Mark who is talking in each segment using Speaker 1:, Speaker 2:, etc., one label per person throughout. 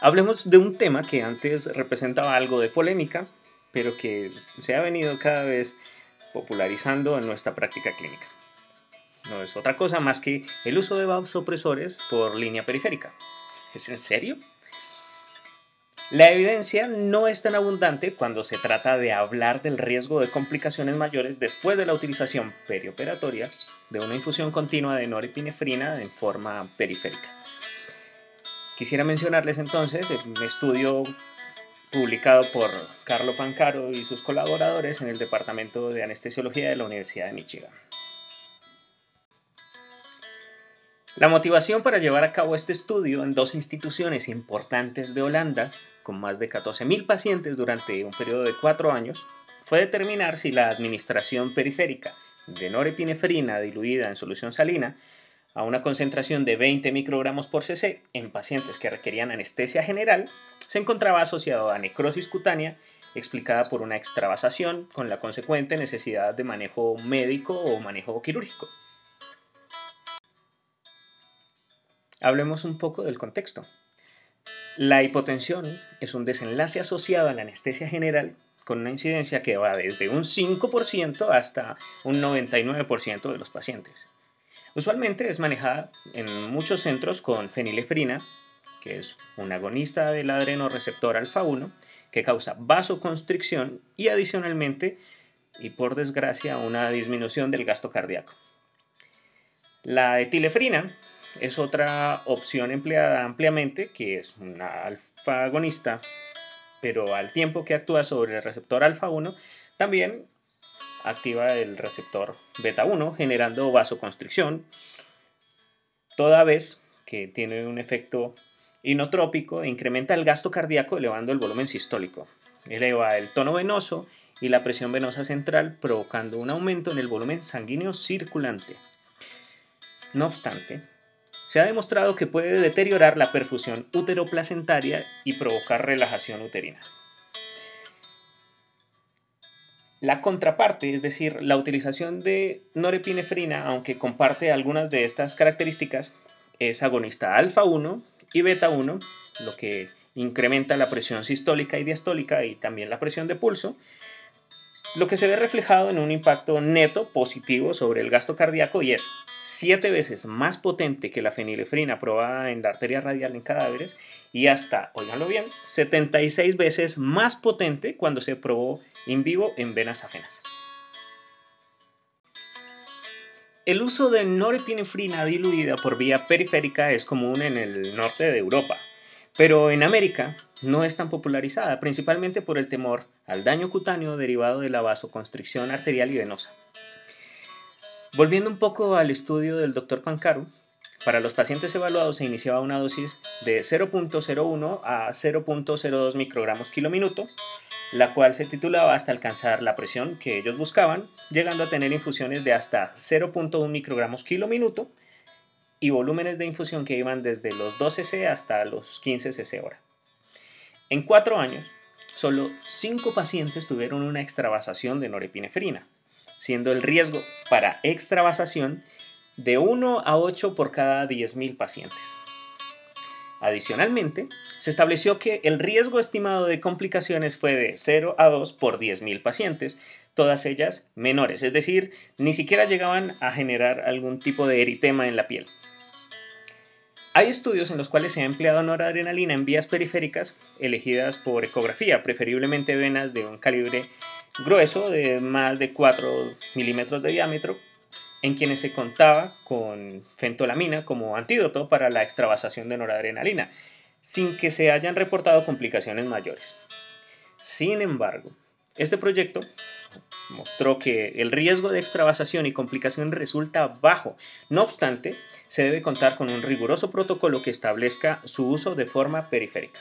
Speaker 1: Hablemos de un tema que antes representaba algo de polémica, pero que se ha venido cada vez popularizando en nuestra práctica clínica. No es otra cosa más que el uso de vasopresores por línea periférica. ¿Es en serio? La evidencia no es tan abundante cuando se trata de hablar del riesgo de complicaciones mayores después de la utilización perioperatoria de una infusión continua de norepinefrina en forma periférica. Quisiera mencionarles entonces un estudio publicado por Carlo Pancaro y sus colaboradores en el Departamento de Anestesiología de la Universidad de Michigan. La motivación para llevar a cabo este estudio en dos instituciones importantes de Holanda, con más de 14.000 pacientes durante un periodo de cuatro años, fue determinar si la administración periférica de norepinefrina diluida en solución salina a una concentración de 20 microgramos por cc en pacientes que requerían anestesia general, se encontraba asociado a necrosis cutánea explicada por una extravasación con la consecuente necesidad de manejo médico o manejo quirúrgico. Hablemos un poco del contexto. La hipotensión es un desenlace asociado a la anestesia general con una incidencia que va desde un 5% hasta un 99% de los pacientes. Usualmente es manejada en muchos centros con fenilefrina, que es un agonista del adrenoreceptor alfa 1 que causa vasoconstricción y adicionalmente y por desgracia una disminución del gasto cardíaco. La etilefrina es otra opción empleada ampliamente que es una alfa agonista, pero al tiempo que actúa sobre el receptor alfa 1 también activa el receptor beta 1 generando vasoconstricción, toda vez que tiene un efecto inotrópico incrementa el gasto cardíaco elevando el volumen sistólico. Eleva el tono venoso y la presión venosa central provocando un aumento en el volumen sanguíneo circulante. No obstante, se ha demostrado que puede deteriorar la perfusión uteroplacentaria y provocar relajación uterina. La contraparte, es decir, la utilización de norepinefrina, aunque comparte algunas de estas características, es agonista alfa 1 y beta 1, lo que incrementa la presión sistólica y diastólica y también la presión de pulso, lo que se ve reflejado en un impacto neto positivo sobre el gasto cardíaco y es 7 veces más potente que la fenilefrina probada en la arteria radial en cadáveres y hasta, oiganlo bien, 76 veces más potente cuando se probó en vivo en venas ajenas. El uso de norepinefrina diluida por vía periférica es común en el norte de Europa, pero en América no es tan popularizada, principalmente por el temor al daño cutáneo derivado de la vasoconstricción arterial y venosa. Volviendo un poco al estudio del Dr. Pancaro, para los pacientes evaluados se iniciaba una dosis de 0.01 a 0.02 microgramos minuto, la cual se titulaba hasta alcanzar la presión que ellos buscaban, llegando a tener infusiones de hasta 0.1 microgramos minuto y volúmenes de infusión que iban desde los 12 cc hasta los 15 cc hora. En cuatro años, solo 5 pacientes tuvieron una extravasación de norepinefrina, siendo el riesgo para extravasación de 1 a 8 por cada 10.000 pacientes. Adicionalmente, se estableció que el riesgo estimado de complicaciones fue de 0 a 2 por 10.000 pacientes, todas ellas menores, es decir, ni siquiera llegaban a generar algún tipo de eritema en la piel. Hay estudios en los cuales se ha empleado noradrenalina en vías periféricas elegidas por ecografía, preferiblemente venas de un calibre grueso de más de 4 milímetros de diámetro, en quienes se contaba con fentolamina como antídoto para la extravasación de noradrenalina, sin que se hayan reportado complicaciones mayores. Sin embargo, este proyecto mostró que el riesgo de extravasación y complicación resulta bajo. No obstante, se debe contar con un riguroso protocolo que establezca su uso de forma periférica.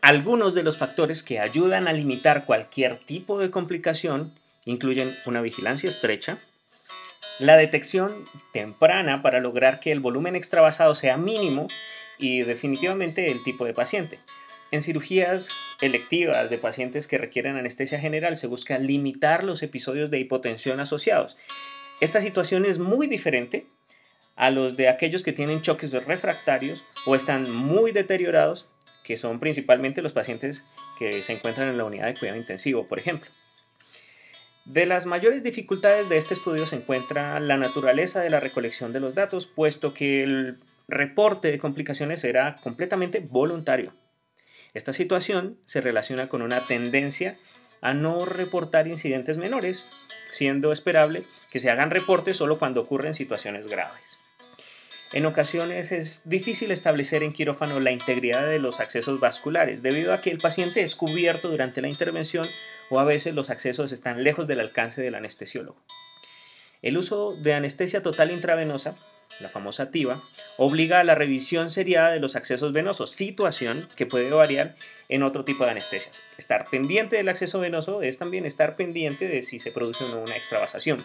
Speaker 1: Algunos de los factores que ayudan a limitar cualquier tipo de complicación incluyen una vigilancia estrecha, la detección temprana para lograr que el volumen extravasado sea mínimo y definitivamente el tipo de paciente. En cirugías electivas de pacientes que requieren anestesia general se busca limitar los episodios de hipotensión asociados. Esta situación es muy diferente a los de aquellos que tienen choques refractarios o están muy deteriorados, que son principalmente los pacientes que se encuentran en la unidad de cuidado intensivo, por ejemplo. De las mayores dificultades de este estudio se encuentra la naturaleza de la recolección de los datos, puesto que el reporte de complicaciones era completamente voluntario. Esta situación se relaciona con una tendencia a no reportar incidentes menores, siendo esperable que se hagan reportes solo cuando ocurren situaciones graves. En ocasiones es difícil establecer en quirófano la integridad de los accesos vasculares debido a que el paciente es cubierto durante la intervención o a veces los accesos están lejos del alcance del anestesiólogo. El uso de anestesia total intravenosa, la famosa TIVA, obliga a la revisión seriada de los accesos venosos, situación que puede variar en otro tipo de anestesias. Estar pendiente del acceso venoso es también estar pendiente de si se produce o no una extravasación.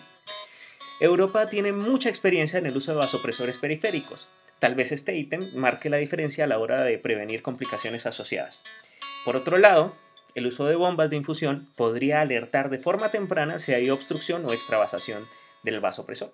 Speaker 1: Europa tiene mucha experiencia en el uso de vasopresores periféricos. Tal vez este ítem marque la diferencia a la hora de prevenir complicaciones asociadas. Por otro lado, el uso de bombas de infusión podría alertar de forma temprana si hay obstrucción o extravasación del vasopresor.